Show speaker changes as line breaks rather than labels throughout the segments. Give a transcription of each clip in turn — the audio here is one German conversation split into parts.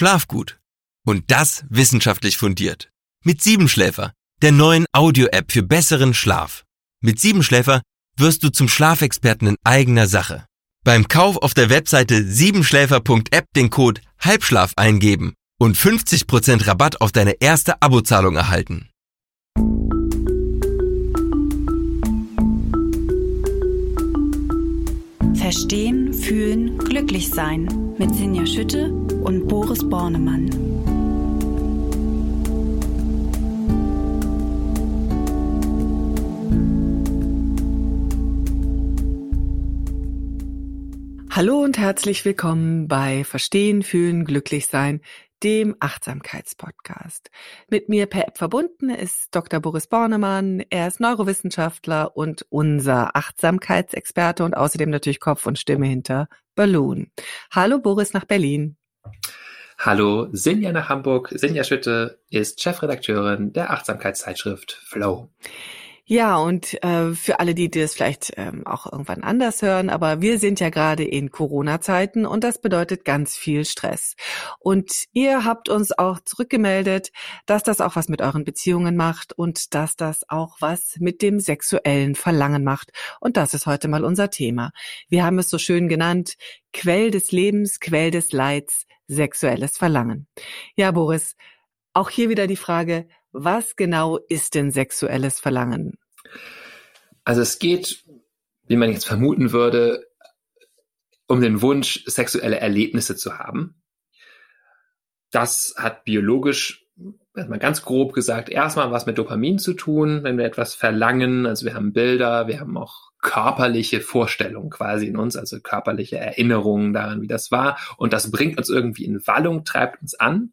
schlaf gut. Und das wissenschaftlich fundiert. Mit Siebenschläfer, der neuen Audio-App für besseren Schlaf. Mit Siebenschläfer wirst du zum Schlafexperten in eigener Sache. Beim Kauf auf der Webseite siebenschläfer.app den Code Halbschlaf eingeben und 50% Rabatt auf deine erste Abozahlung erhalten.
Verstehen, fühlen, glücklich sein mit Sinja Schütte und Boris Bornemann.
Hallo und herzlich willkommen bei Verstehen, Fühlen, Glücklichsein, dem Achtsamkeitspodcast. Mit mir per App verbunden ist Dr. Boris Bornemann. Er ist Neurowissenschaftler und unser Achtsamkeitsexperte und außerdem natürlich Kopf und Stimme hinter Balloon. Hallo Boris nach Berlin.
Hallo Sinja nach Hamburg. Sinja Schütte ist Chefredakteurin der Achtsamkeitszeitschrift Flow.
Ja, und äh, für alle, die das vielleicht ähm, auch irgendwann anders hören, aber wir sind ja gerade in Corona-Zeiten und das bedeutet ganz viel Stress. Und ihr habt uns auch zurückgemeldet, dass das auch was mit euren Beziehungen macht und dass das auch was mit dem sexuellen Verlangen macht. Und das ist heute mal unser Thema. Wir haben es so schön genannt, Quell des Lebens, Quell des Leids, sexuelles Verlangen. Ja, Boris, auch hier wieder die Frage, was genau ist denn sexuelles Verlangen?
Also es geht, wie man jetzt vermuten würde, um den Wunsch, sexuelle Erlebnisse zu haben. Das hat biologisch, mal ganz grob gesagt, erstmal was mit Dopamin zu tun, wenn wir etwas verlangen. Also wir haben Bilder, wir haben auch körperliche Vorstellungen quasi in uns, also körperliche Erinnerungen daran, wie das war. Und das bringt uns irgendwie in Wallung, treibt uns an.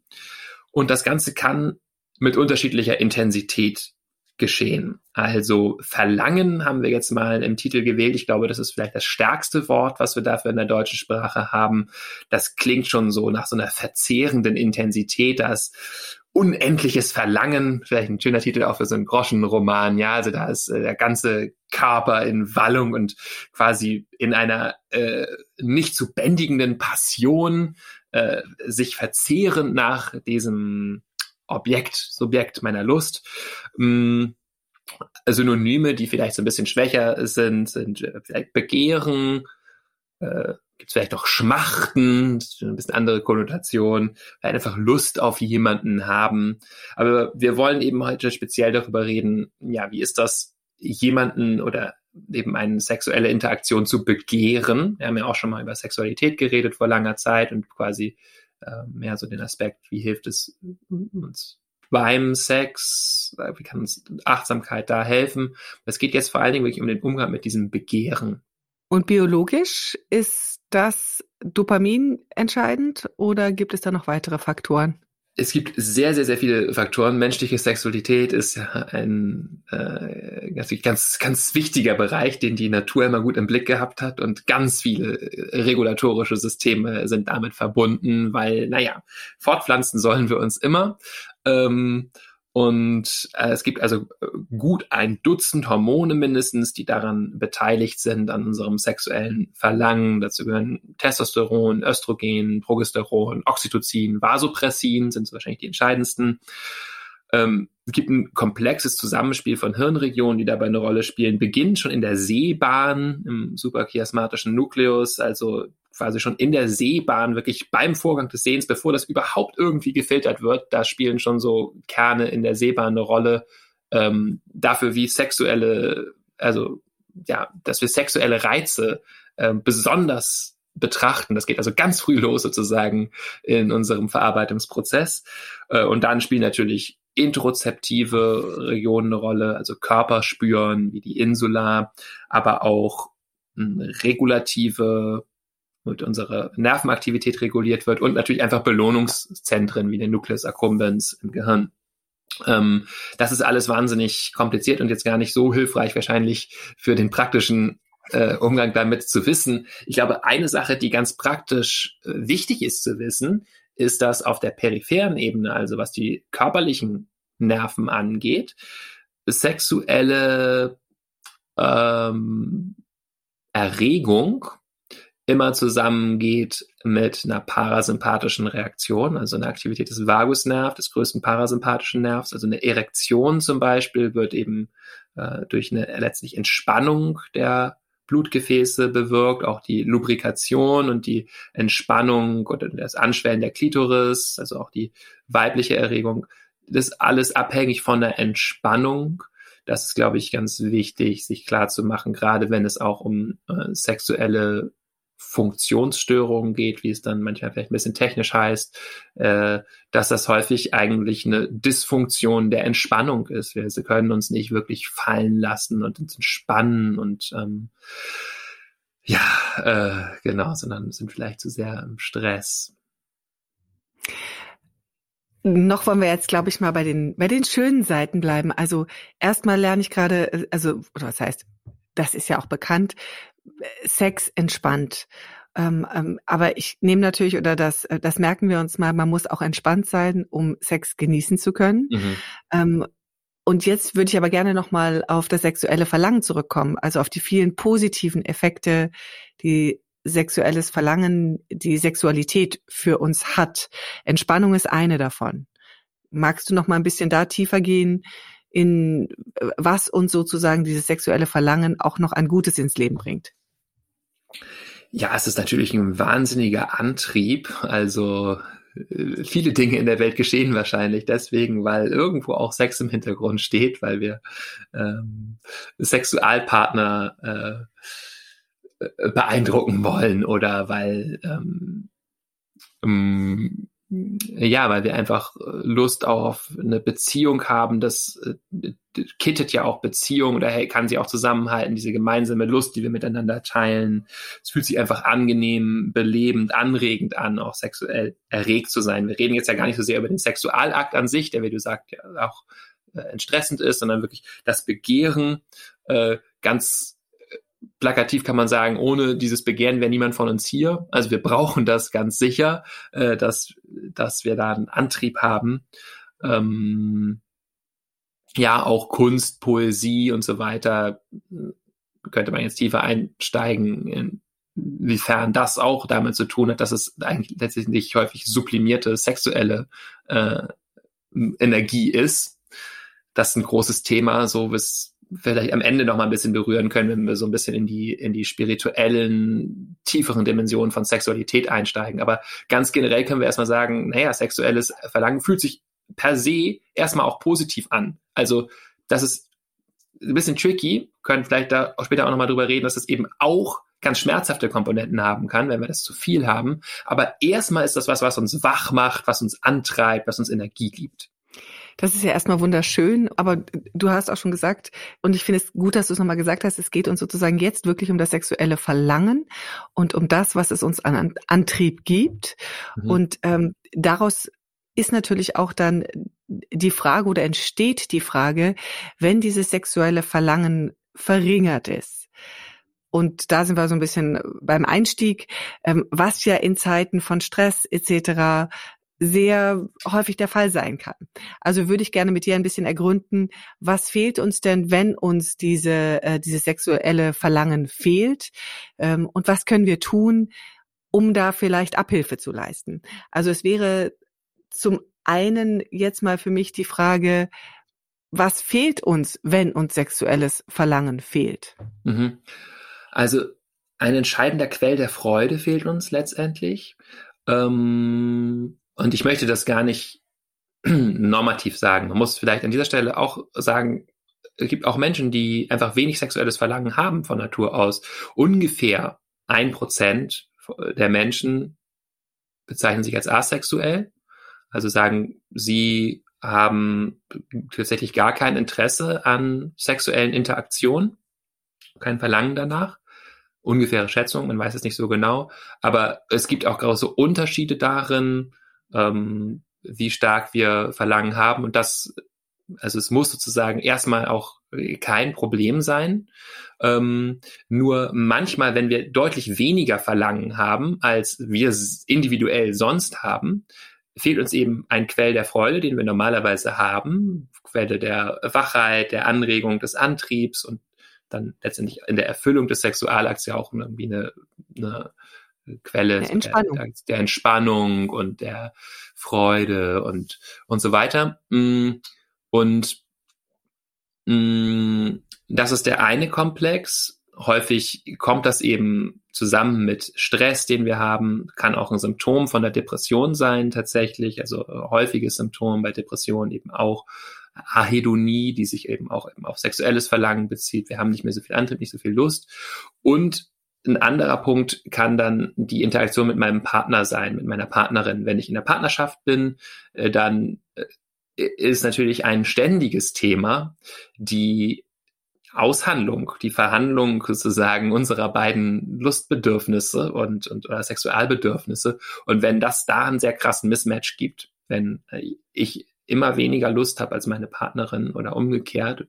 Und das Ganze kann mit unterschiedlicher Intensität geschehen. Also Verlangen haben wir jetzt mal im Titel gewählt. Ich glaube, das ist vielleicht das stärkste Wort, was wir dafür in der deutschen Sprache haben. Das klingt schon so nach so einer verzehrenden Intensität, das unendliches Verlangen, vielleicht ein schöner Titel auch für so einen Groschenroman, ja, also da ist äh, der ganze Körper in Wallung und quasi in einer äh, nicht zu bändigenden Passion äh, sich verzehrend nach diesem Objekt, Subjekt meiner Lust. Mm, Synonyme, die vielleicht so ein bisschen schwächer sind, sind äh, vielleicht Begehren, äh, gibt es vielleicht auch Schmachten, ein bisschen andere Konnotation, einfach Lust auf jemanden haben. Aber wir wollen eben heute speziell darüber reden, ja, wie ist das, jemanden oder eben eine sexuelle Interaktion zu begehren. Wir haben ja auch schon mal über Sexualität geredet vor langer Zeit und quasi äh, mehr so den Aspekt, wie hilft es uns beim Sex, wie kann uns Achtsamkeit da helfen. Es geht jetzt vor allen Dingen wirklich um den Umgang mit diesem Begehren.
Und biologisch ist das Dopamin entscheidend oder gibt es da noch weitere Faktoren?
Es gibt sehr, sehr, sehr viele Faktoren. Menschliche Sexualität ist ja ein äh, ganz, ganz wichtiger Bereich, den die Natur immer gut im Blick gehabt hat und ganz viele regulatorische Systeme sind damit verbunden, weil, naja, fortpflanzen sollen wir uns immer. Ähm, und äh, es gibt also äh, gut ein Dutzend Hormone mindestens, die daran beteiligt sind, an unserem sexuellen Verlangen. Dazu gehören Testosteron, Östrogen, Progesteron, Oxytocin, Vasopressin sind wahrscheinlich die entscheidendsten. Ähm, es gibt ein komplexes Zusammenspiel von Hirnregionen, die dabei eine Rolle spielen. Beginnt schon in der Sehbahn, im suprachiasmatischen Nukleus, also quasi schon in der Sehbahn, wirklich beim Vorgang des Sehens, bevor das überhaupt irgendwie gefiltert wird, da spielen schon so Kerne in der Sehbahn eine Rolle ähm, dafür, wie sexuelle, also ja, dass wir sexuelle Reize äh, besonders betrachten. Das geht also ganz früh los sozusagen in unserem Verarbeitungsprozess. Äh, und dann spielen natürlich interozeptive Regionen eine Rolle, also Körperspüren wie die Insula, aber auch hm, regulative und unsere Nervenaktivität reguliert wird und natürlich einfach Belohnungszentren wie den Nucleus accumbens im Gehirn. Ähm, das ist alles wahnsinnig kompliziert und jetzt gar nicht so hilfreich wahrscheinlich für den praktischen äh, Umgang damit zu wissen. Ich glaube, eine Sache, die ganz praktisch äh, wichtig ist zu wissen, ist, dass auf der peripheren Ebene, also was die körperlichen Nerven angeht, sexuelle ähm, Erregung immer zusammengeht mit einer parasympathischen Reaktion, also einer Aktivität des Vagusnerv, des größten parasympathischen Nervs. Also eine Erektion zum Beispiel wird eben äh, durch eine letztlich Entspannung der Blutgefäße bewirkt, auch die Lubrikation und die Entspannung oder das Anschwellen der Klitoris, also auch die weibliche Erregung. Das ist alles abhängig von der Entspannung. Das ist, glaube ich, ganz wichtig, sich klar zu machen, gerade wenn es auch um äh, sexuelle Funktionsstörungen geht, wie es dann manchmal vielleicht ein bisschen technisch heißt, äh, dass das häufig eigentlich eine Dysfunktion der Entspannung ist. Wir können uns nicht wirklich fallen lassen und uns entspannen und ähm, ja, äh, genau, sondern sind vielleicht zu sehr im Stress.
Noch wollen wir jetzt, glaube ich, mal bei den, bei den schönen Seiten bleiben. Also erstmal lerne ich gerade, äh, also, was heißt, das ist ja auch bekannt, Sex entspannt. Ähm, ähm, aber ich nehme natürlich, oder das, äh, das merken wir uns mal, man muss auch entspannt sein, um Sex genießen zu können. Mhm. Ähm, und jetzt würde ich aber gerne nochmal auf das sexuelle Verlangen zurückkommen, also auf die vielen positiven Effekte, die sexuelles Verlangen, die Sexualität für uns hat. Entspannung ist eine davon. Magst du noch mal ein bisschen da tiefer gehen, in äh, was uns sozusagen dieses sexuelle Verlangen auch noch an Gutes ins Leben bringt?
Ja, es ist natürlich ein wahnsinniger Antrieb. Also äh, viele Dinge in der Welt geschehen wahrscheinlich deswegen, weil irgendwo auch Sex im Hintergrund steht, weil wir ähm, Sexualpartner äh, äh beeindrucken wollen oder weil ähm, ähm, ja, weil wir einfach äh, Lust auf eine Beziehung haben, das äh, kittet ja auch Beziehung oder hey, kann sie auch zusammenhalten, diese gemeinsame Lust, die wir miteinander teilen. Es fühlt sich einfach angenehm, belebend, anregend an, auch sexuell erregt zu sein. Wir reden jetzt ja gar nicht so sehr über den Sexualakt an sich, der, wie du sagst, ja auch äh, entstressend ist, sondern wirklich das Begehren äh, ganz plakativ kann man sagen, ohne dieses Begehren wäre niemand von uns hier. Also wir brauchen das ganz sicher, äh, dass, dass wir da einen Antrieb haben. Ähm, ja, auch Kunst, Poesie und so weiter, könnte man jetzt tiefer einsteigen, inwiefern das auch damit zu tun hat, dass es eigentlich letztendlich häufig sublimierte sexuelle äh, Energie ist. Das ist ein großes Thema, so bis vielleicht am Ende noch mal ein bisschen berühren können, wenn wir so ein bisschen in die, in die spirituellen, tieferen Dimensionen von Sexualität einsteigen. Aber ganz generell können wir erstmal sagen, naja, sexuelles Verlangen fühlt sich per se erstmal auch positiv an. Also, das ist ein bisschen tricky, können vielleicht da auch später auch nochmal drüber reden, dass es eben auch ganz schmerzhafte Komponenten haben kann, wenn wir das zu viel haben. Aber erstmal ist das was, was uns wach macht, was uns antreibt, was uns Energie gibt.
Das ist ja erstmal wunderschön, aber du hast auch schon gesagt, und ich finde es gut, dass du es nochmal gesagt hast, es geht uns sozusagen jetzt wirklich um das sexuelle Verlangen und um das, was es uns an Antrieb gibt. Mhm. Und ähm, daraus ist natürlich auch dann die Frage oder entsteht die Frage, wenn dieses sexuelle Verlangen verringert ist. Und da sind wir so ein bisschen beim Einstieg, ähm, was ja in Zeiten von Stress etc sehr häufig der Fall sein kann. Also würde ich gerne mit dir ein bisschen ergründen, was fehlt uns denn, wenn uns diese, äh, dieses sexuelle Verlangen fehlt ähm, und was können wir tun, um da vielleicht Abhilfe zu leisten. Also es wäre zum einen jetzt mal für mich die Frage, was fehlt uns, wenn uns sexuelles Verlangen fehlt?
Mhm. Also ein entscheidender Quell der Freude fehlt uns letztendlich. Ähm, und ich möchte das gar nicht normativ sagen. Man muss vielleicht an dieser Stelle auch sagen, es gibt auch Menschen, die einfach wenig sexuelles Verlangen haben von Natur aus. Ungefähr ein Prozent der Menschen bezeichnen sich als asexuell. Also sagen, sie haben tatsächlich gar kein Interesse an sexuellen Interaktionen, kein Verlangen danach. Ungefähre Schätzung, man weiß es nicht so genau. Aber es gibt auch große Unterschiede darin, ähm, wie stark wir Verlangen haben. Und das, also es muss sozusagen erstmal auch kein Problem sein. Ähm, nur manchmal, wenn wir deutlich weniger Verlangen haben, als wir individuell sonst haben, fehlt uns eben ein Quell der Freude, den wir normalerweise haben, Quelle der Wachheit, der Anregung, des Antriebs und dann letztendlich in der Erfüllung des Sexualakts ja auch irgendwie eine, eine Quelle der Entspannung. Der, der, Entspannung und der Freude und, und so weiter. Mm, und mm, das ist der eine Komplex. Häufig kommt das eben zusammen mit Stress, den wir haben, kann auch ein Symptom von der Depression sein tatsächlich, also häufiges Symptom bei Depressionen eben auch Ahedonie, die sich eben auch eben auf sexuelles Verlangen bezieht. Wir haben nicht mehr so viel Antrieb, nicht so viel Lust. Und ein anderer Punkt kann dann die Interaktion mit meinem Partner sein, mit meiner Partnerin. Wenn ich in der Partnerschaft bin, äh, dann äh, ist natürlich ein ständiges Thema die Aushandlung, die Verhandlung sozusagen unserer beiden Lustbedürfnisse und, und oder Sexualbedürfnisse. Und wenn das da einen sehr krassen Mismatch gibt, wenn äh, ich immer weniger Lust habe als meine Partnerin oder umgekehrt,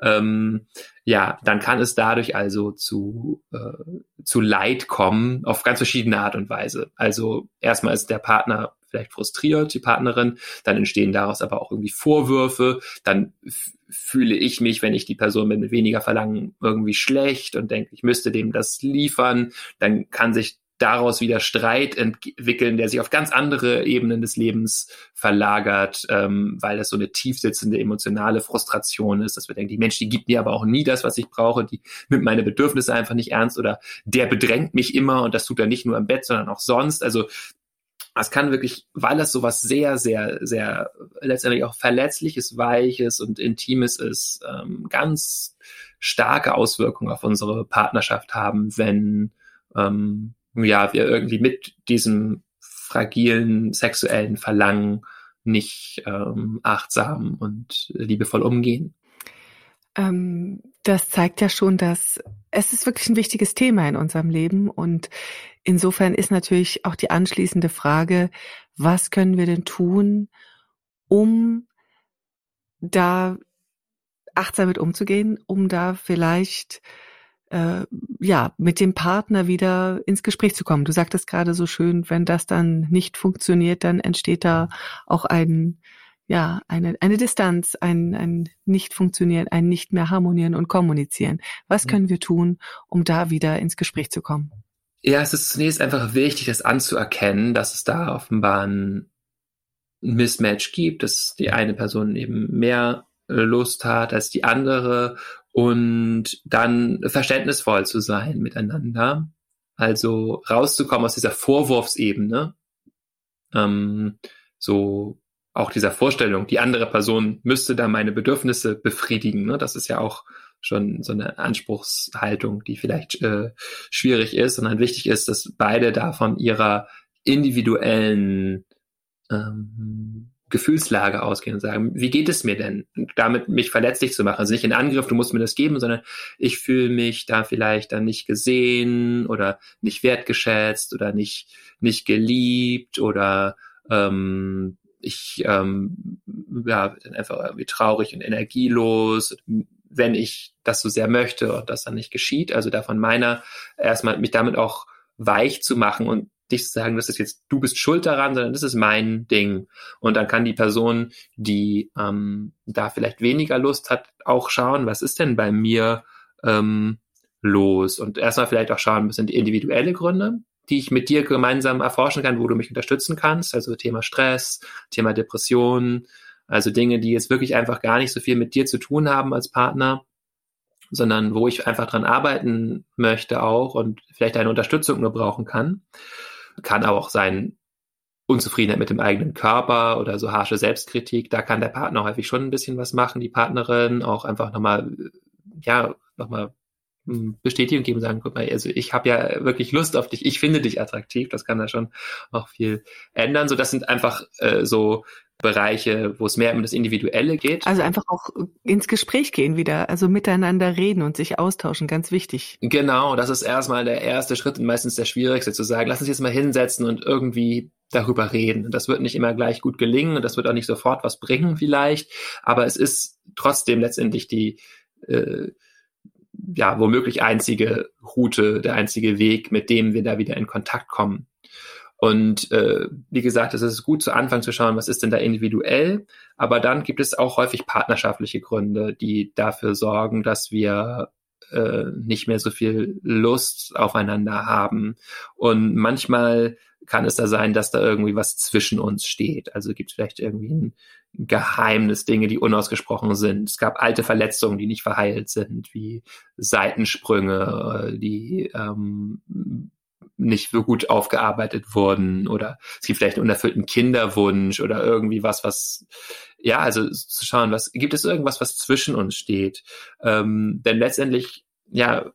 ähm, ja, dann kann es dadurch also zu, äh, zu Leid kommen auf ganz verschiedene Art und Weise. Also erstmal ist der Partner vielleicht frustriert, die Partnerin, dann entstehen daraus aber auch irgendwie Vorwürfe, dann fühle ich mich, wenn ich die Person bin, mit weniger Verlangen irgendwie schlecht und denke, ich müsste dem das liefern, dann kann sich daraus wieder Streit entwickeln, der sich auf ganz andere Ebenen des Lebens verlagert, ähm, weil das so eine tiefsitzende emotionale Frustration ist, dass wir denken, die Mensch, die gibt mir aber auch nie das, was ich brauche, die nimmt meine Bedürfnisse einfach nicht ernst oder der bedrängt mich immer und das tut er nicht nur im Bett, sondern auch sonst. Also es kann wirklich, weil es sowas sehr, sehr, sehr letztendlich auch verletzliches, weiches und intimes ist, ähm, ganz starke Auswirkungen auf unsere Partnerschaft haben, wenn ähm, ja, wir irgendwie mit diesem fragilen sexuellen Verlangen nicht ähm, achtsam und liebevoll umgehen.
Ähm, das zeigt ja schon, dass es ist wirklich ein wichtiges Thema in unserem Leben und insofern ist natürlich auch die anschließende Frage, was können wir denn tun, um da achtsam mit umzugehen, um da vielleicht äh, ja, mit dem Partner wieder ins Gespräch zu kommen. Du sagtest gerade so schön, wenn das dann nicht funktioniert, dann entsteht da auch ein, ja, eine, eine Distanz, ein, ein nicht funktionieren, ein nicht mehr harmonieren und kommunizieren. Was können wir tun, um da wieder ins Gespräch zu kommen?
Ja, es ist zunächst einfach wichtig, das anzuerkennen, dass es da offenbar ein Mismatch gibt, dass die eine Person eben mehr Lust hat als die andere und dann verständnisvoll zu sein miteinander. Also rauszukommen aus dieser Vorwurfsebene, ähm, so auch dieser Vorstellung, die andere Person müsste da meine Bedürfnisse befriedigen. Ne? Das ist ja auch schon so eine Anspruchshaltung, die vielleicht äh, schwierig ist, sondern wichtig ist, dass beide da von ihrer individuellen ähm, Gefühlslage ausgehen und sagen, wie geht es mir denn? Und damit mich verletzlich zu machen. Also nicht in Angriff, du musst mir das geben, sondern ich fühle mich da vielleicht dann nicht gesehen oder nicht wertgeschätzt oder nicht, nicht geliebt oder ähm, ich ähm, ja, bin einfach irgendwie traurig und energielos, wenn ich das so sehr möchte und das dann nicht geschieht. Also da von meiner erstmal mich damit auch weich zu machen und nicht zu sagen, das ist jetzt, du bist schuld daran, sondern das ist mein Ding. Und dann kann die Person, die ähm, da vielleicht weniger Lust hat, auch schauen, was ist denn bei mir ähm, los? Und erstmal vielleicht auch schauen, was sind die individuelle Gründe, die ich mit dir gemeinsam erforschen kann, wo du mich unterstützen kannst. Also Thema Stress, Thema Depression, also Dinge, die jetzt wirklich einfach gar nicht so viel mit dir zu tun haben als Partner sondern wo ich einfach dran arbeiten möchte auch und vielleicht eine Unterstützung nur brauchen kann kann aber auch sein Unzufriedenheit mit dem eigenen Körper oder so harsche Selbstkritik. Da kann der Partner häufig schon ein bisschen was machen, die Partnerin auch einfach nochmal, ja, nochmal hm, Bestätigung geben, sagen, guck mal, also ich habe ja wirklich Lust auf dich, ich finde dich attraktiv, das kann da schon auch viel ändern. So, das sind einfach äh, so Bereiche, wo es mehr um das Individuelle geht.
Also einfach auch ins Gespräch gehen wieder, also miteinander reden und sich austauschen, ganz wichtig.
Genau, das ist erstmal der erste Schritt und meistens der schwierigste, zu sagen, lass uns jetzt mal hinsetzen und irgendwie darüber reden. Das wird nicht immer gleich gut gelingen und das wird auch nicht sofort was bringen vielleicht, aber es ist trotzdem letztendlich die äh, ja womöglich einzige Route, der einzige Weg, mit dem wir da wieder in Kontakt kommen. Und äh, wie gesagt, es ist gut zu Anfang zu schauen, was ist denn da individuell. Aber dann gibt es auch häufig partnerschaftliche Gründe, die dafür sorgen, dass wir äh, nicht mehr so viel Lust aufeinander haben. Und manchmal kann es da sein, dass da irgendwie was zwischen uns steht. Also gibt es vielleicht irgendwie ein Geheimnis, Dinge, die unausgesprochen sind. Es gab alte Verletzungen, die nicht verheilt sind, wie Seitensprünge, die ähm, nicht so gut aufgearbeitet wurden oder es gibt vielleicht einen unerfüllten Kinderwunsch oder irgendwie was, was ja, also zu schauen, was gibt es irgendwas, was zwischen uns steht? Ähm, denn letztendlich, ja,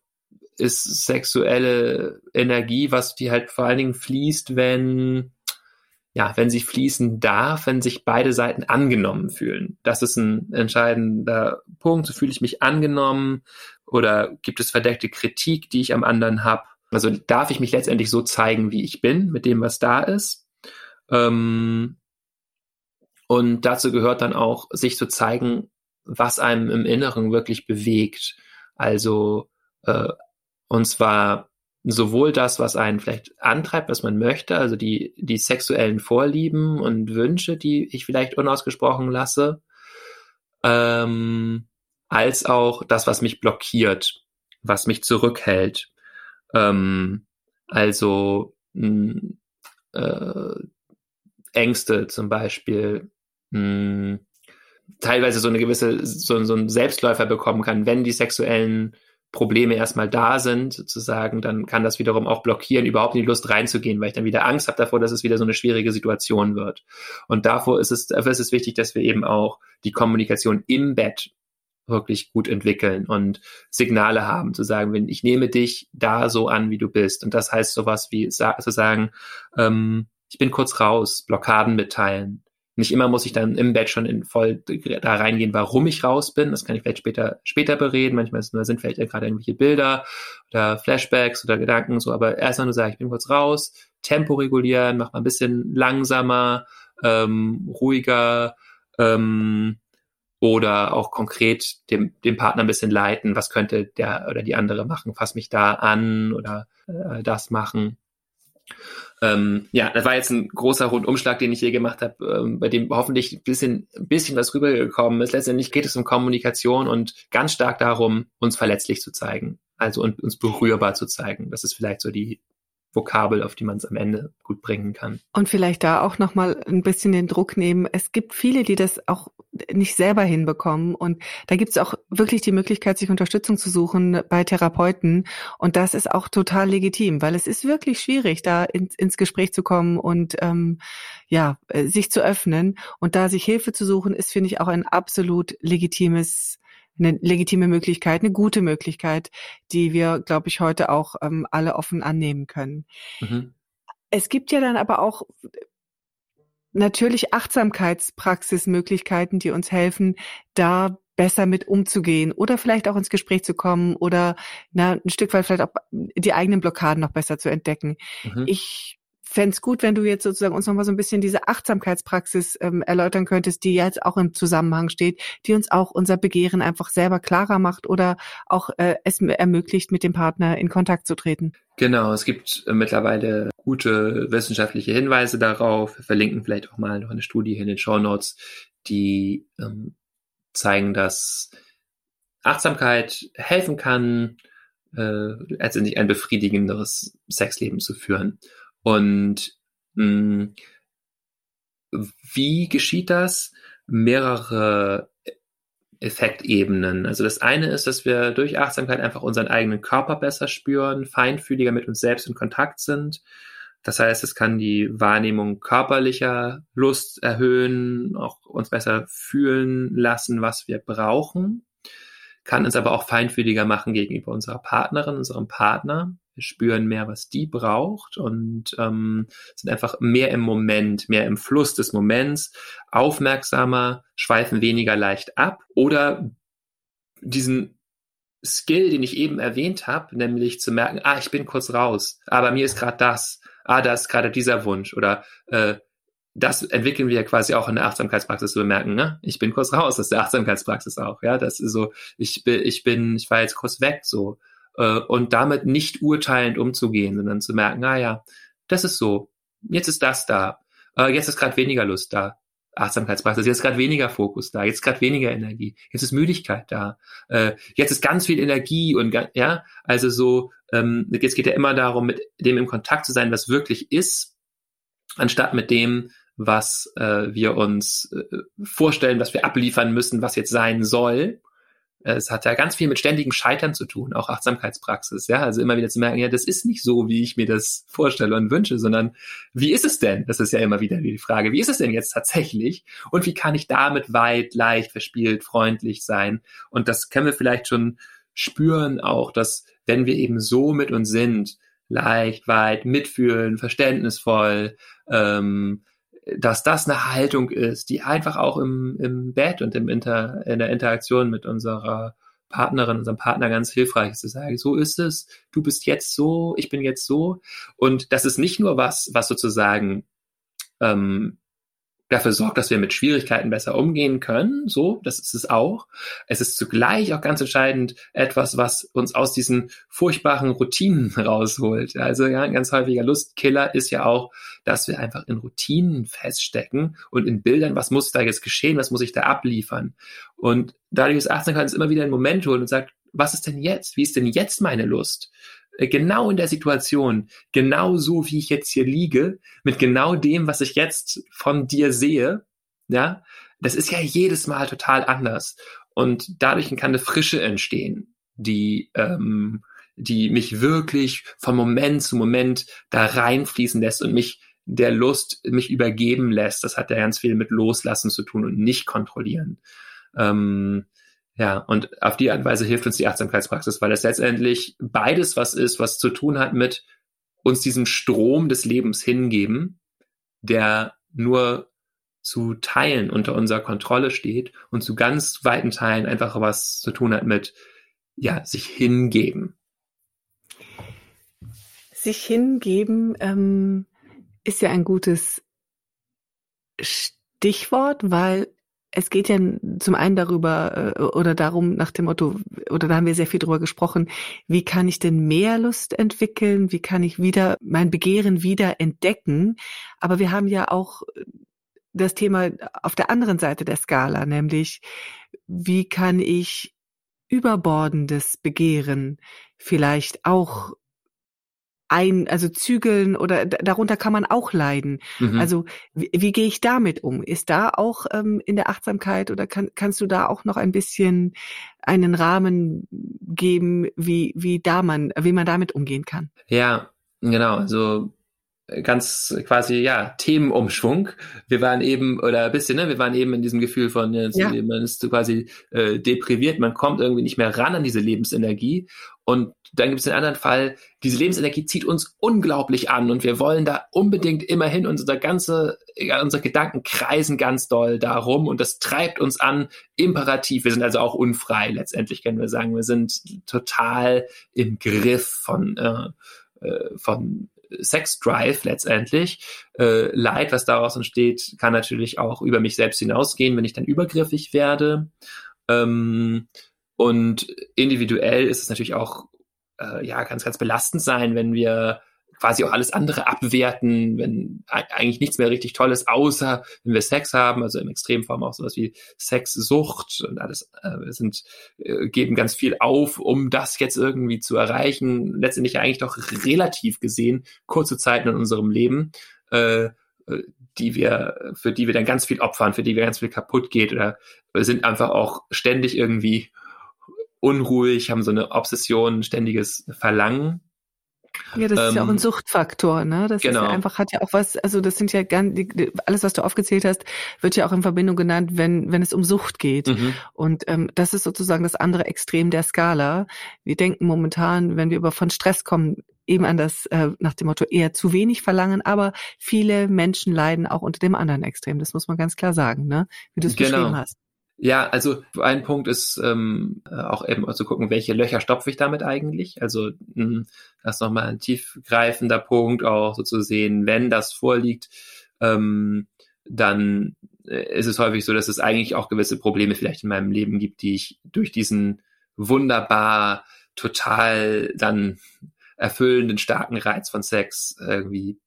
ist sexuelle Energie, was die halt vor allen Dingen fließt, wenn ja, wenn sie fließen darf, wenn sich beide Seiten angenommen fühlen. Das ist ein entscheidender Punkt. So fühle ich mich angenommen oder gibt es verdeckte Kritik, die ich am anderen habe? Also darf ich mich letztendlich so zeigen, wie ich bin, mit dem, was da ist. Ähm, und dazu gehört dann auch, sich zu zeigen, was einem im Inneren wirklich bewegt. Also, äh, und zwar sowohl das, was einen vielleicht antreibt, was man möchte, also die, die sexuellen Vorlieben und Wünsche, die ich vielleicht unausgesprochen lasse, ähm, als auch das, was mich blockiert, was mich zurückhält. Ähm, also mh, äh, Ängste zum Beispiel, mh, teilweise so eine gewisse, so, so ein Selbstläufer bekommen kann, wenn die sexuellen Probleme erstmal da sind, sozusagen, dann kann das wiederum auch blockieren, überhaupt in die Lust reinzugehen, weil ich dann wieder Angst habe davor, dass es wieder so eine schwierige Situation wird. Und davor ist es, dafür ist es wichtig, dass wir eben auch die Kommunikation im Bett wirklich gut entwickeln und Signale haben, zu sagen, wenn ich nehme dich da so an, wie du bist. Und das heißt sowas wie zu sagen, ähm, ich bin kurz raus, Blockaden mitteilen. Nicht immer muss ich dann im Bett schon in voll da reingehen, warum ich raus bin. Das kann ich vielleicht später, später bereden. Manchmal sind vielleicht gerade irgendwelche Bilder oder Flashbacks oder Gedanken so. Aber erstmal nur sagen, ich bin kurz raus, Tempo regulieren, mach mal ein bisschen langsamer, ähm, ruhiger, ähm, oder auch konkret dem, dem Partner ein bisschen leiten, was könnte der oder die andere machen, fass mich da an oder äh, das machen. Ähm, ja, das war jetzt ein großer Rundumschlag, den ich hier gemacht habe, ähm, bei dem hoffentlich ein bisschen, bisschen was rübergekommen ist. Letztendlich geht es um Kommunikation und ganz stark darum, uns verletzlich zu zeigen. Also und uns berührbar zu zeigen. Das ist vielleicht so die, Vokabel, auf die man es am Ende gut bringen kann.
Und vielleicht da auch nochmal ein bisschen den Druck nehmen. Es gibt viele, die das auch nicht selber hinbekommen. Und da gibt es auch wirklich die Möglichkeit, sich Unterstützung zu suchen bei Therapeuten. Und das ist auch total legitim, weil es ist wirklich schwierig, da in, ins Gespräch zu kommen und ähm, ja, äh, sich zu öffnen. Und da sich Hilfe zu suchen, ist, finde ich, auch ein absolut legitimes eine legitime Möglichkeit, eine gute Möglichkeit, die wir, glaube ich, heute auch ähm, alle offen annehmen können. Mhm. Es gibt ja dann aber auch natürlich Achtsamkeitspraxismöglichkeiten, die uns helfen, da besser mit umzugehen oder vielleicht auch ins Gespräch zu kommen oder na, ein Stück weit vielleicht auch die eigenen Blockaden noch besser zu entdecken. Mhm. Ich fände es gut, wenn du jetzt sozusagen uns nochmal so ein bisschen diese Achtsamkeitspraxis ähm, erläutern könntest, die jetzt auch im Zusammenhang steht, die uns auch unser Begehren einfach selber klarer macht oder auch äh, es ermöglicht, mit dem Partner in Kontakt zu treten.
Genau, es gibt äh, mittlerweile gute wissenschaftliche Hinweise darauf. Wir verlinken vielleicht auch mal noch eine Studie in den Show Notes, die ähm, zeigen, dass Achtsamkeit helfen kann, äh, letztendlich ein befriedigenderes Sexleben zu führen. Und mh, hm, wie geschieht das? Mehrere Effektebenen. Also das eine ist, dass wir durch Achtsamkeit einfach unseren eigenen Körper besser spüren, feinfühliger mit uns selbst in Kontakt sind. Das heißt, es kann die Wahrnehmung körperlicher Lust erhöhen, auch uns besser fühlen lassen, was wir brauchen, kann uns aber auch feinfühliger machen gegenüber unserer Partnerin, unserem Partner. Wir spüren mehr, was die braucht und ähm, sind einfach mehr im Moment, mehr im Fluss des Moments, aufmerksamer, schweifen weniger leicht ab oder diesen Skill, den ich eben erwähnt habe, nämlich zu merken, ah, ich bin kurz raus, aber mir ist gerade das, ah, da ist gerade dieser Wunsch oder äh, das entwickeln wir quasi auch in der Achtsamkeitspraxis zu bemerken, ne? Ich bin kurz raus aus der Achtsamkeitspraxis auch, ja. Das ist so, ich bin, ich bin, ich war jetzt kurz weg, so äh, und damit nicht urteilend umzugehen, sondern zu merken, ah ja, das ist so, jetzt ist das da, äh, jetzt ist gerade weniger Lust da. Achtsamkeitspraxis. Jetzt ist gerade weniger Fokus da, jetzt gerade weniger Energie, jetzt ist Müdigkeit da, äh, jetzt ist ganz viel Energie und ja, also so, ähm, jetzt geht ja immer darum, mit dem im Kontakt zu sein, was wirklich ist, anstatt mit dem, was äh, wir uns äh, vorstellen, was wir abliefern müssen, was jetzt sein soll. Es hat ja ganz viel mit ständigem Scheitern zu tun, auch Achtsamkeitspraxis, ja. Also immer wieder zu merken, ja, das ist nicht so, wie ich mir das vorstelle und wünsche, sondern wie ist es denn? Das ist ja immer wieder die Frage. Wie ist es denn jetzt tatsächlich? Und wie kann ich damit weit, leicht, verspielt, freundlich sein? Und das können wir vielleicht schon spüren auch, dass wenn wir eben so mit uns sind, leicht, weit, mitfühlen, verständnisvoll, ähm, dass das eine Haltung ist, die einfach auch im, im Bett und im Inter, in der Interaktion mit unserer Partnerin, unserem Partner ganz hilfreich ist, zu sagen, so ist es, du bist jetzt so, ich bin jetzt so. Und das ist nicht nur was, was sozusagen ähm, dafür sorgt, dass wir mit Schwierigkeiten besser umgehen können. So, das ist es auch. Es ist zugleich auch ganz entscheidend etwas, was uns aus diesen furchtbaren Routinen rausholt. Also ja, ein ganz häufiger Lustkiller ist ja auch, dass wir einfach in Routinen feststecken und in Bildern, was muss da jetzt geschehen, was muss ich da abliefern. Und dadurch ist Achtsamkeit immer wieder einen Moment holen und sagt, was ist denn jetzt? Wie ist denn jetzt meine Lust? Äh, genau in der Situation, genau so wie ich jetzt hier liege, mit genau dem, was ich jetzt von dir sehe, ja, das ist ja jedes Mal total anders. Und dadurch kann eine Frische entstehen, die, ähm, die mich wirklich von Moment zu Moment da reinfließen lässt und mich der Lust mich übergeben lässt. Das hat ja ganz viel mit Loslassen zu tun und nicht kontrollieren. Ähm, ja, und auf die Art und Weise hilft uns die Achtsamkeitspraxis, weil es letztendlich beides was ist, was zu tun hat mit uns diesem Strom des Lebens hingeben, der nur zu Teilen unter unserer Kontrolle steht und zu ganz weiten Teilen einfach was zu tun hat mit, ja, sich hingeben.
Sich hingeben ähm, ist ja ein gutes Stichwort, weil es geht ja zum einen darüber äh, oder darum nach dem Motto, oder da haben wir sehr viel drüber gesprochen, wie kann ich denn mehr Lust entwickeln? Wie kann ich wieder mein Begehren wieder entdecken? Aber wir haben ja auch das Thema auf der anderen Seite der Skala, nämlich wie kann ich überbordendes Begehren vielleicht auch ein, also zügeln oder darunter kann man auch leiden. Mhm. Also wie, wie gehe ich damit um? Ist da auch ähm, in der Achtsamkeit oder kann, kannst du da auch noch ein bisschen einen Rahmen geben, wie, wie da man, wie man damit umgehen kann?
Ja, genau. Also ganz quasi ja Themenumschwung. Wir waren eben oder ein bisschen, ne, wir waren eben in diesem Gefühl von jetzt, ja. man ist quasi äh, depriviert, man kommt irgendwie nicht mehr ran an diese Lebensenergie und dann gibt es den anderen Fall, diese Lebensenergie zieht uns unglaublich an und wir wollen da unbedingt immerhin unser ganze, unsere Gedanken kreisen ganz doll darum und das treibt uns an, imperativ. Wir sind also auch unfrei letztendlich, können wir sagen. Wir sind total im Griff von, äh, äh von Sex Drive letztendlich. Äh, Leid, was daraus entsteht, kann natürlich auch über mich selbst hinausgehen, wenn ich dann übergriffig werde. Ähm, und individuell ist es natürlich auch äh, ja ganz, ganz belastend sein, wenn wir quasi auch alles andere abwerten, wenn eigentlich nichts mehr richtig toll ist, außer wenn wir Sex haben, also im Extremform auch sowas wie Sexsucht und alles äh, sind, äh, geben ganz viel auf, um das jetzt irgendwie zu erreichen. Letztendlich eigentlich doch relativ gesehen kurze Zeiten in unserem Leben, äh, äh die wir, für die wir dann ganz viel opfern, für die wir ganz viel kaputt geht oder sind einfach auch ständig irgendwie unruhig, haben so eine Obsession, ständiges Verlangen
ja, das ähm, ist ja auch ein ähm, Suchtfaktor, ne? Das genau. ist ja genau. einfach, hat ja auch was, also das sind ja ganz, alles, was du aufgezählt hast, wird ja auch in Verbindung genannt, wenn, wenn es um Sucht geht. Mhm. Und ähm, das ist sozusagen das andere Extrem der Skala. Wir denken momentan, wenn wir über von Stress kommen, eben an das, äh, nach dem Motto eher zu wenig verlangen, aber viele Menschen leiden auch unter dem anderen Extrem. Das muss man ganz klar sagen, ne? Wie du es genau. beschrieben hast.
Ja, also ein Punkt ist ähm, auch eben zu gucken, welche Löcher stopfe ich damit eigentlich. Also mh, hm, das ist nochmal ein tiefgreifender Punkt, auch so zu sehen, wenn das vorliegt, ähm, dann äh, ist es häufig so, dass es eigentlich auch gewisse Probleme vielleicht in meinem Leben gibt, die ich durch diesen wunderbar total dann erfüllenden starken Reiz von Sex irgendwie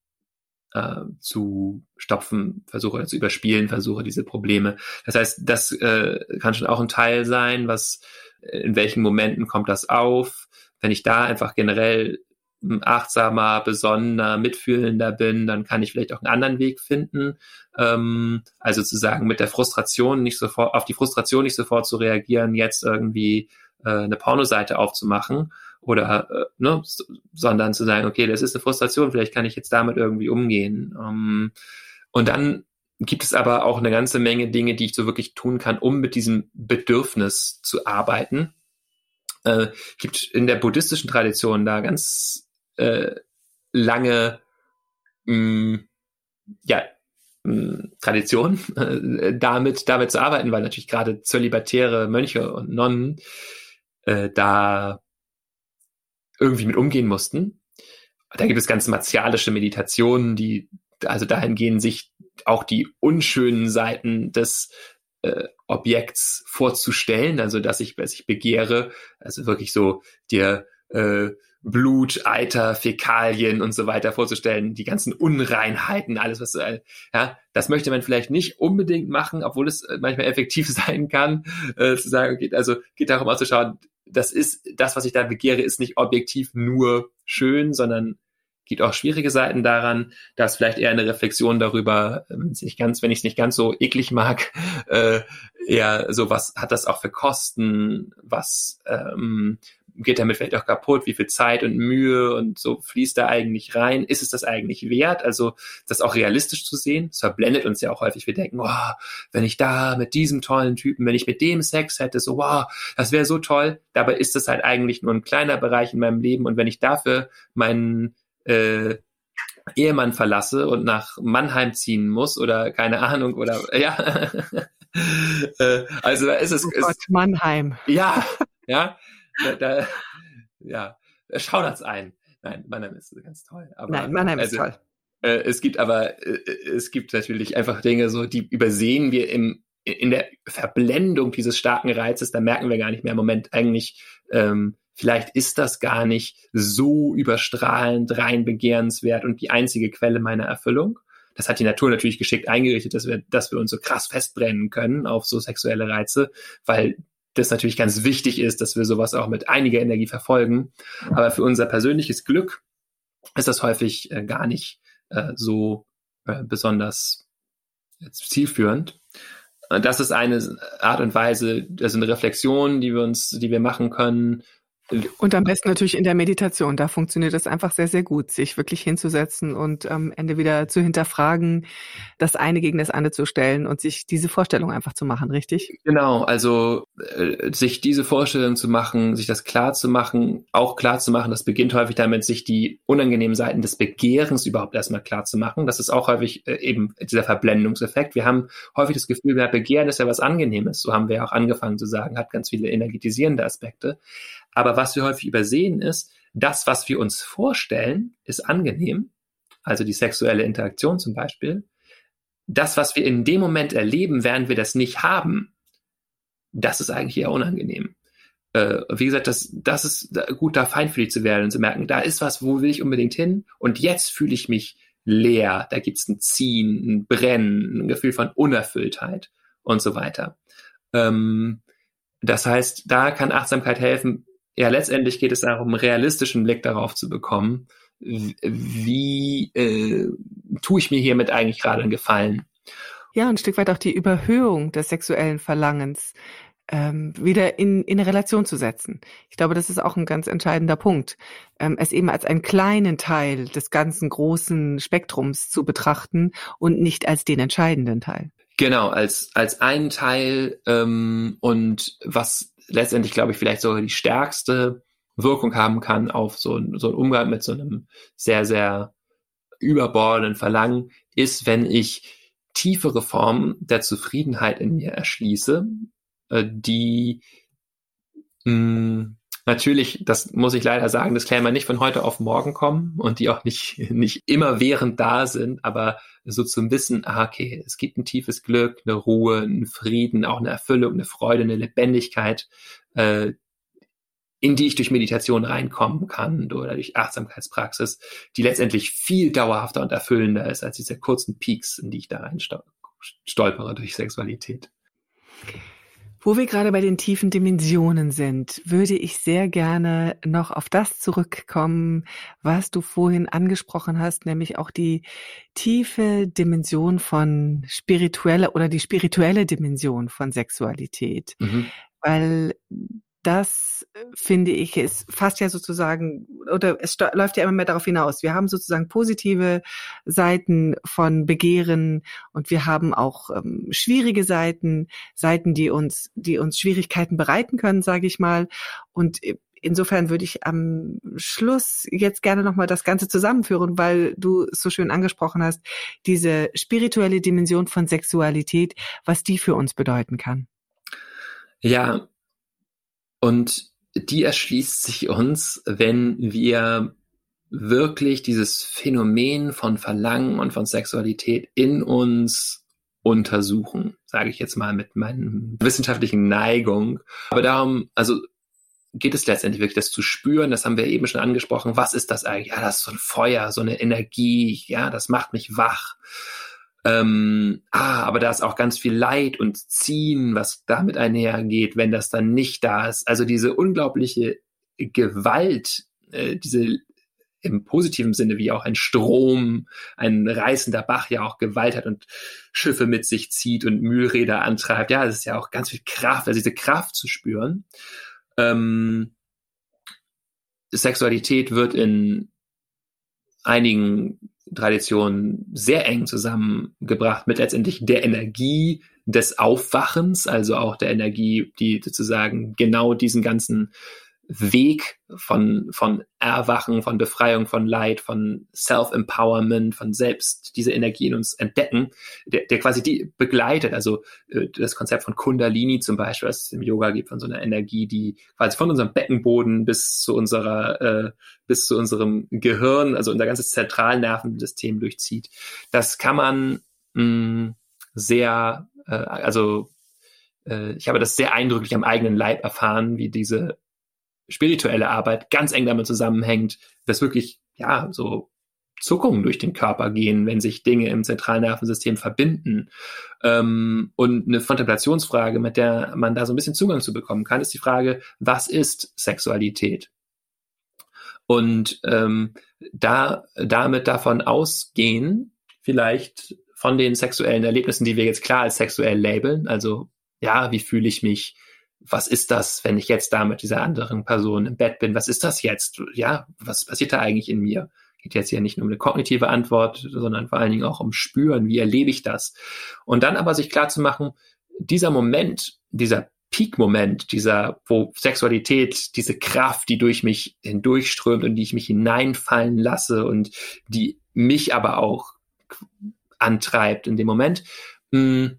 äh, zu stopfen versuche zu überspielen versuche, diese Probleme. Das heißt, das äh, kann schon auch ein Teil sein, was in welchen Momenten kommt das auf. Wenn ich da einfach generell achtsamer, besonnener, mitfühlender bin, dann kann ich vielleicht auch einen anderen Weg finden. Ähm, also zu sagen, mit der Frustration nicht sofort, auf die Frustration nicht sofort zu reagieren, jetzt irgendwie äh, eine Pornoseite aufzumachen oder äh, ne, sondern zu sagen, okay, das ist eine Frustration, vielleicht kann ich jetzt damit irgendwie umgehen. Ähm, und dann gibt es aber auch eine ganze Menge Dinge, die ich so wirklich tun kann, um mit diesem Bedürfnis zu arbeiten. Äh, gibt in der buddhistischen Tradition da ganz äh, lange mh, mm, ja, mh, mm, Tradition, äh, damit, damit zu arbeiten, weil natürlich gerade zölibatäre Mönche und Nonnen äh, da irgendwie mit umgehen mussten. Da gibt es ganz martialische Meditationen, die also dahingehend sich auch die unschönen Seiten des äh, Objekts vorzustellen, also dass ich, was ich begehre, also wirklich so dir äh, Blut, Eiter, Fäkalien und so weiter vorzustellen, die ganzen Unreinheiten, alles was, äh, ja, das möchte man vielleicht nicht unbedingt machen, obwohl es äh, manchmal effektiv sein kann, äh, zu sagen, okay, also geht darum auszuschauen, das ist, das, was ich da begehre, ist nicht objektiv nur schön, sondern gibt auch schwierige Seiten daran, dass vielleicht eher eine Reflexion darüber, ähm, sich ganz, wenn ich es nicht ganz so eklig mag, äh, eher so, was hat das auch für Kosten, was ähm, geht damit vielleicht auch kaputt, wie viel Zeit und Mühe und so fließt da eigentlich rein, ist es das eigentlich wert? Also das auch realistisch zu sehen, es verblendet uns ja auch häufig, wir denken, wow, wenn ich da mit diesem tollen Typen, wenn ich mit dem Sex hätte, so wow, das wäre so toll, dabei ist es halt eigentlich nur ein kleiner Bereich in meinem Leben und wenn ich dafür meinen äh, Ehemann verlasse und nach Mannheim ziehen muss oder keine Ahnung oder ja.
äh, also da ist es. Oh Gott, ist, Mannheim.
Ja, ja da, da, ja, schaudert's ein. Nein, Mannheim ist ganz toll.
Aber, Nein, Mannheim also, ist toll.
Äh, es gibt aber, äh, es gibt natürlich einfach Dinge so, die übersehen wir im, in der Verblendung dieses starken Reizes, da merken wir gar nicht mehr, Moment, eigentlich, ähm, vielleicht ist das gar nicht so überstrahlend, rein begehrenswert und die einzige Quelle meiner Erfüllung. Das hat die Natur natürlich geschickt eingerichtet, dass wir, dass wir uns so krass festbrennen können auf so sexuelle Reize, weil das natürlich ganz wichtig ist, dass wir sowas auch mit einiger Energie verfolgen. Aber für unser persönliches Glück ist das häufig äh, gar nicht äh, so äh, besonders zielführend. Und das ist eine Art und Weise, also eine Reflexion, die wir uns, die wir machen können,
und am besten natürlich in der Meditation. Da funktioniert es einfach sehr, sehr gut, sich wirklich hinzusetzen und am Ende wieder zu hinterfragen, das eine gegen das andere zu stellen und sich diese Vorstellung einfach zu machen, richtig?
Genau, also äh, sich diese Vorstellung zu machen, sich das klar zu machen, auch klar zu machen, das beginnt häufig damit, sich die unangenehmen Seiten des Begehrens überhaupt erstmal klar zu machen. Das ist auch häufig äh, eben dieser Verblendungseffekt. Wir haben häufig das Gefühl, ja, Begehren ist ja was Angenehmes. So haben wir auch angefangen zu sagen, hat ganz viele energetisierende Aspekte. Aber was wir häufig übersehen ist, das, was wir uns vorstellen, ist angenehm, also die sexuelle Interaktion zum Beispiel. Das, was wir in dem Moment erleben, während wir das nicht haben, das ist eigentlich eher unangenehm. Äh, wie gesagt, das, das ist gut, da feinfühlig zu werden und zu merken, da ist was, wo will ich unbedingt hin und jetzt fühle ich mich leer, da gibt es ein Ziehen, ein Brennen, ein Gefühl von Unerfülltheit und so weiter. Ähm, das heißt, da kann Achtsamkeit helfen, ja, letztendlich geht es darum, einen realistischen Blick darauf zu bekommen, wie äh, tue ich mir hiermit eigentlich gerade einen Gefallen.
Ja, ein Stück weit auch die Überhöhung des sexuellen Verlangens ähm, wieder in, in Relation zu setzen. Ich glaube, das ist auch ein ganz entscheidender Punkt, ähm, es eben als einen kleinen Teil des ganzen großen Spektrums zu betrachten und nicht als den entscheidenden Teil.
Genau, als, als einen Teil ähm, und was letztendlich, glaube ich, vielleicht sogar die stärkste Wirkung haben kann auf so, so einen Umgang mit so einem sehr, sehr überbordenden Verlangen, ist, wenn ich tiefere Formen der Zufriedenheit in mir erschließe, äh, die mh, hm, natürlich, das muss ich leider sagen, das Disclaimer nicht von heute auf morgen kommen und die auch nicht, nicht immer während da sind, aber so zum Wissen, ah, okay, es gibt ein tiefes Glück, eine Ruhe, einen Frieden, auch eine Erfüllung, eine Freude, eine Lebendigkeit, äh, in die ich durch Meditation reinkommen kann oder durch Achtsamkeitspraxis, die letztendlich viel dauerhafter und erfüllender ist als diese kurzen Peaks, in die ich da rein stolpere durch Sexualität.
Wo wir gerade bei den tiefen Dimensionen sind, würde ich sehr gerne noch auf das zurückkommen, was du vorhin angesprochen hast, nämlich auch die tiefe Dimension von spiritueller oder die spirituelle Dimension von Sexualität. Mhm. Weil das äh, finde ich ist fast ja sozusagen oder es läuft ja immer mehr darauf hinaus. Wir haben sozusagen positive Seiten von Begehren und wir haben auch ähm, schwierige Seiten, Seiten, die uns die uns Schwierigkeiten bereiten können, sage ich mal. Und insofern würde ich am Schluss jetzt gerne nochmal das Ganze zusammenführen, weil du es so schön angesprochen hast, diese spirituelle Dimension von Sexualität, was die für uns bedeuten kann.
Ja, und die erschließt sich uns, wenn wir wirklich dieses Phänomen von Verlangen und von Sexualität in uns untersuchen, sage ich jetzt mal mit meinen wissenschaftlichen Neigung. Aber darum, also geht es letztendlich wirklich, das zu spüren, das haben wir eben schon angesprochen. Was ist das eigentlich? Ja, das ist so ein Feuer, so eine Energie, ja, das macht mich wach. Ähm, ah, aber da ist auch ganz viel Leid und Ziehen, was damit einhergeht, wenn das dann nicht da ist. Also diese unglaubliche Gewalt, äh, diese im positiven Sinne wie auch ein Strom, ein reißender Bach ja auch Gewalt hat und Schiffe mit sich zieht und Mühlräder antreibt. Ja, das ist ja auch ganz viel Kraft, also diese Kraft zu spüren. Ähm, Sexualität wird in einigen Tradition sehr eng zusammengebracht mit letztendlich der Energie des Aufwachens, also auch der Energie, die sozusagen genau diesen ganzen Weg von, von Erwachen, von Befreiung von Leid, von Self-Empowerment, von selbst diese Energie in uns entdecken, der, der quasi die begleitet. Also äh, das Konzept von Kundalini zum Beispiel, was es im Yoga gibt, von so einer Energie, die quasi von unserem Beckenboden bis zu unserer, äh, bis zu unserem Gehirn, also unser ganzes Zentralnervensystem durchzieht. Das kann man mh, mm, sehr, äh, also äh, ich habe das sehr eindrücklich am eigenen Leib erfahren, wie diese spirituelle Arbeit ganz eng damit zusammenhängt, dass wirklich, ja, so Zuckungen durch den Körper gehen, wenn sich Dinge im Zentralnervensystem verbinden. Ähm, und eine Kontemplationsfrage, mit der man da so ein bisschen Zugang zu bekommen kann, ist die Frage, was ist Sexualität? Und ähm, da damit davon ausgehen, vielleicht von den sexuellen Erlebnissen, die wir jetzt klar als sexuell labeln, also ja, wie fühle ich mich was ist das, wenn ich jetzt da mit dieser anderen Person im Bett bin? Was ist das jetzt? Ja, was passiert da eigentlich in mir? Geht jetzt ja nicht nur um eine kognitive Antwort, sondern vor allen Dingen auch um Spüren. Wie erlebe ich das? Und dann aber sich klar zu machen, dieser Moment, dieser Peak-Moment, dieser, wo Sexualität, diese Kraft, die durch mich hindurchströmt und die ich mich hineinfallen lasse und die mich aber auch antreibt in dem Moment, mh, hm,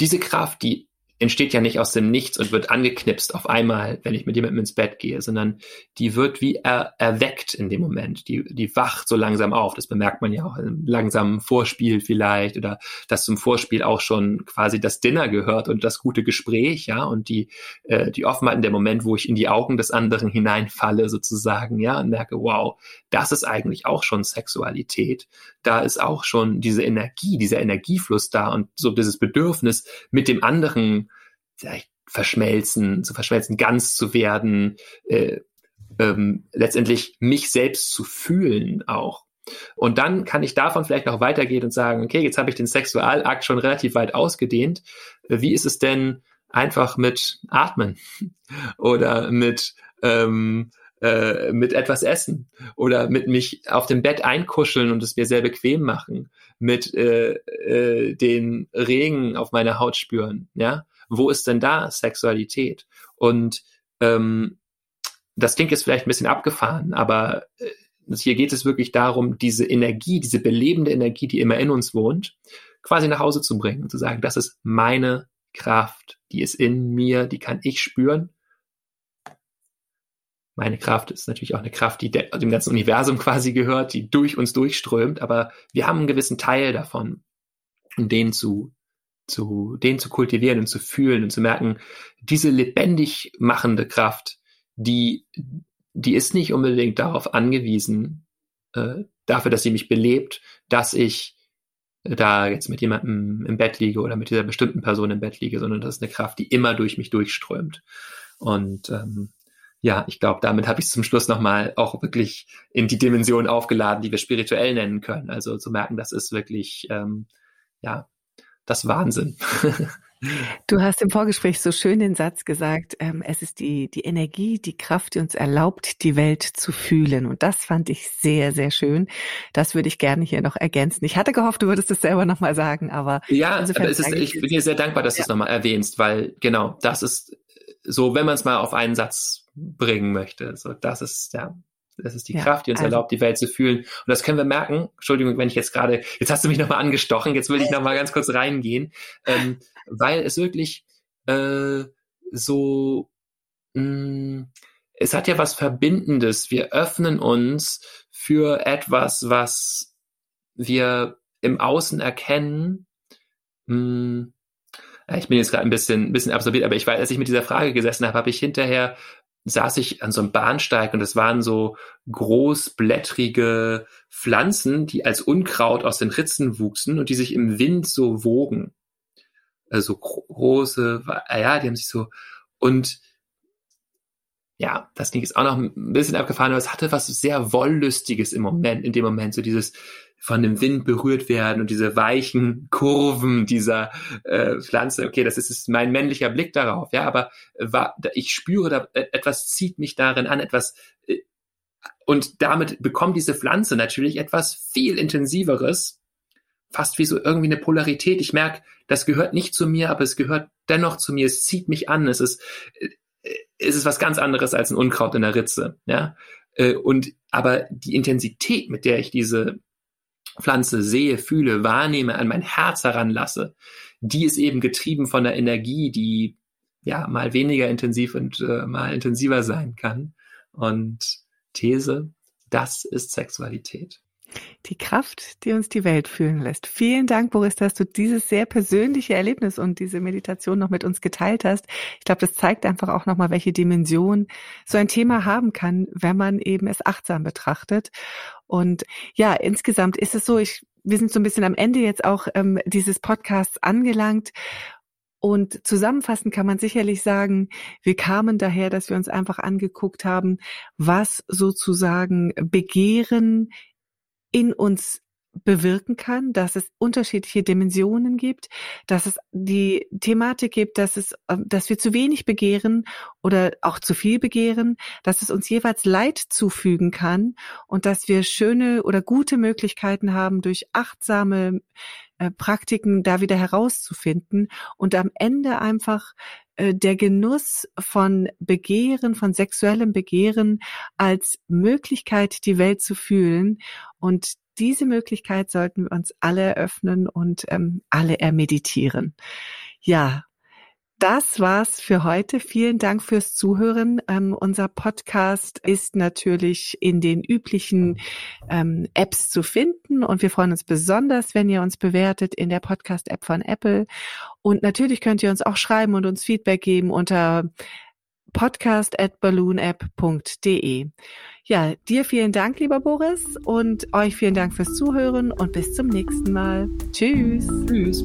diese Kraft, die entsteht ja nicht aus dem Nichts und wird angeknipst auf einmal, wenn ich mit jemandem ins Bett gehe, sondern die wird wie er, erweckt in dem Moment. Die, die wacht so langsam auf. Das bemerkt man ja auch im langsamen Vorspiel vielleicht oder dass zum Vorspiel auch schon quasi das Dinner gehört und das gute Gespräch, ja, und die, äh, die Offenheit in der Moment, wo ich in die Augen des anderen hineinfalle sozusagen, ja, und merke, wow, das ist eigentlich auch schon Sexualität. Da ist auch schon diese Energie, dieser Energiefluss da und so dieses Bedürfnis mit dem anderen verschmelzen, zu verschmelzen, ganz zu werden, äh, ähm, letztendlich mich selbst zu fühlen auch. Und dann kann ich davon vielleicht noch weitergehen und sagen, okay, jetzt habe ich den Sexualakt schon relativ weit ausgedehnt. Wie ist es denn einfach mit Atmen oder mit ähm, äh, mit etwas essen oder mit mich auf dem Bett einkuscheln und es mir sehr bequem machen, mit äh, äh, den Regen auf meiner Haut spüren, ja, wo ist denn da Sexualität? Und ähm, das klingt jetzt vielleicht ein bisschen abgefahren, aber äh, hier geht es wirklich darum, diese Energie, diese belebende Energie, die immer in uns wohnt, quasi nach Hause zu bringen und zu sagen, das ist meine Kraft, die ist in mir, die kann ich spüren. Meine Kraft ist natürlich auch eine Kraft, die dem ganzen Universum quasi gehört, die durch uns durchströmt, aber wir haben einen gewissen Teil davon, um den zu zu, den zu kultivieren und zu fühlen und zu merken, diese lebendig machende Kraft, die, die ist nicht unbedingt darauf angewiesen, äh, dafür, dass sie mich belebt, dass ich da jetzt mit jemandem im Bett liege oder mit dieser bestimmten Person im Bett liege, sondern das ist eine Kraft, die immer durch mich durchströmt. Und ähm, ja, ich glaube, damit habe ich zum Schluss nochmal auch wirklich in die Dimension aufgeladen, die wir spirituell nennen können. Also zu merken, das ist wirklich ähm, ja das Wahnsinn.
Du hast im Vorgespräch so schön den Satz gesagt, ähm, es ist die, die Energie, die Kraft, die uns erlaubt, die Welt zu fühlen. Und das fand ich sehr, sehr schön. Das würde ich gerne hier noch ergänzen. Ich hatte gehofft, du würdest es selber nochmal sagen, aber.
Ja, aber ist, ich bin dir sehr dankbar, dass ja. du es nochmal erwähnst, weil genau, das ist so, wenn man es mal auf einen Satz bringen möchte. So, das ist, ja, das ist die ja, Kraft, die uns also, erlaubt, die Welt zu fühlen. Und das können wir merken. Entschuldigung, wenn ich jetzt gerade, jetzt hast du mich nochmal angestochen, jetzt will ich nochmal ganz kurz reingehen, ähm, weil es wirklich äh, so, mh, mm, es hat ja was Verbindendes. Wir öffnen uns für etwas, was wir im Außen erkennen. Mh, mm, ich bin jetzt gerade ein bisschen, ein bisschen absorbiert, aber ich weiß, als ich mit dieser Frage gesessen habe, habe ich hinterher saß ich an so einem Bahnsteig und es waren so großblättrige Pflanzen, die als Unkraut aus den Ritzen wuchsen und die sich im Wind so wogen. Also große, ja, die haben sich so und ja, das ging jetzt auch noch ein bisschen abgefahren, aber es hatte was sehr Wollüstiges im Moment, in dem Moment, so dieses von dem Wind berührt werden und diese weichen Kurven dieser äh, Pflanze. Okay, das ist, ist mein männlicher Blick darauf, ja, aber war, ich spüre, da, äh, etwas zieht mich darin an, etwas äh, und damit bekommt diese Pflanze natürlich etwas viel intensiveres, fast wie so irgendwie eine Polarität. Ich merke, das gehört nicht zu mir, aber es gehört dennoch zu mir. Es zieht mich an. Es ist, äh, es ist was ganz anderes als ein Unkraut in der Ritze, ja. Äh, und aber die Intensität, mit der ich diese Pflanze sehe, fühle, wahrnehme, an mein Herz heranlasse, die ist eben getrieben von der Energie, die ja mal weniger intensiv und äh, mal intensiver sein kann. Und These, das ist Sexualität.
Die Kraft, die uns die Welt fühlen lässt. Vielen Dank, Boris, dass du dieses sehr persönliche Erlebnis und diese Meditation noch mit uns geteilt hast. Ich glaube, das zeigt einfach auch nochmal, welche Dimension so ein Thema haben kann, wenn man eben es achtsam betrachtet. Und ja, insgesamt ist es so, ich, wir sind so ein bisschen am Ende jetzt auch ähm, dieses Podcasts angelangt. Und zusammenfassend kann man sicherlich sagen, wir kamen daher, dass wir uns einfach angeguckt haben, was sozusagen Begehren in uns bewirken kann, dass es unterschiedliche Dimensionen gibt, dass es die Thematik gibt, dass es, ähm, dass wir zu wenig begehren oder auch zu viel begehren, dass es uns jeweils Leid zufügen kann und dass wir schöne oder gute Möglichkeiten haben, durch achtsame äh, Praktiken da wieder herauszufinden und am Ende einfach äh, der Genuss von Begehren, von sexuellem Begehren als Möglichkeit, die Welt zu fühlen. Und diese Möglichkeit sollten wir uns alle eröffnen und ähm, alle ermeditieren. Ja, das war's für heute. Vielen Dank fürs Zuhören. Ähm, unser Podcast ist natürlich in den üblichen ähm, Apps zu finden und wir freuen uns besonders, wenn ihr uns bewertet in der Podcast-App von Apple. Und natürlich könnt ihr uns auch schreiben und uns Feedback geben unter podcast at balloonapp.de. Ja, dir vielen Dank, lieber Boris, und euch vielen Dank fürs Zuhören und bis zum nächsten Mal. Tschüss. Tschüss.